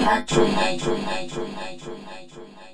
Hatchery, hatchery, hatchery, hatchery, hatchery, hatchery.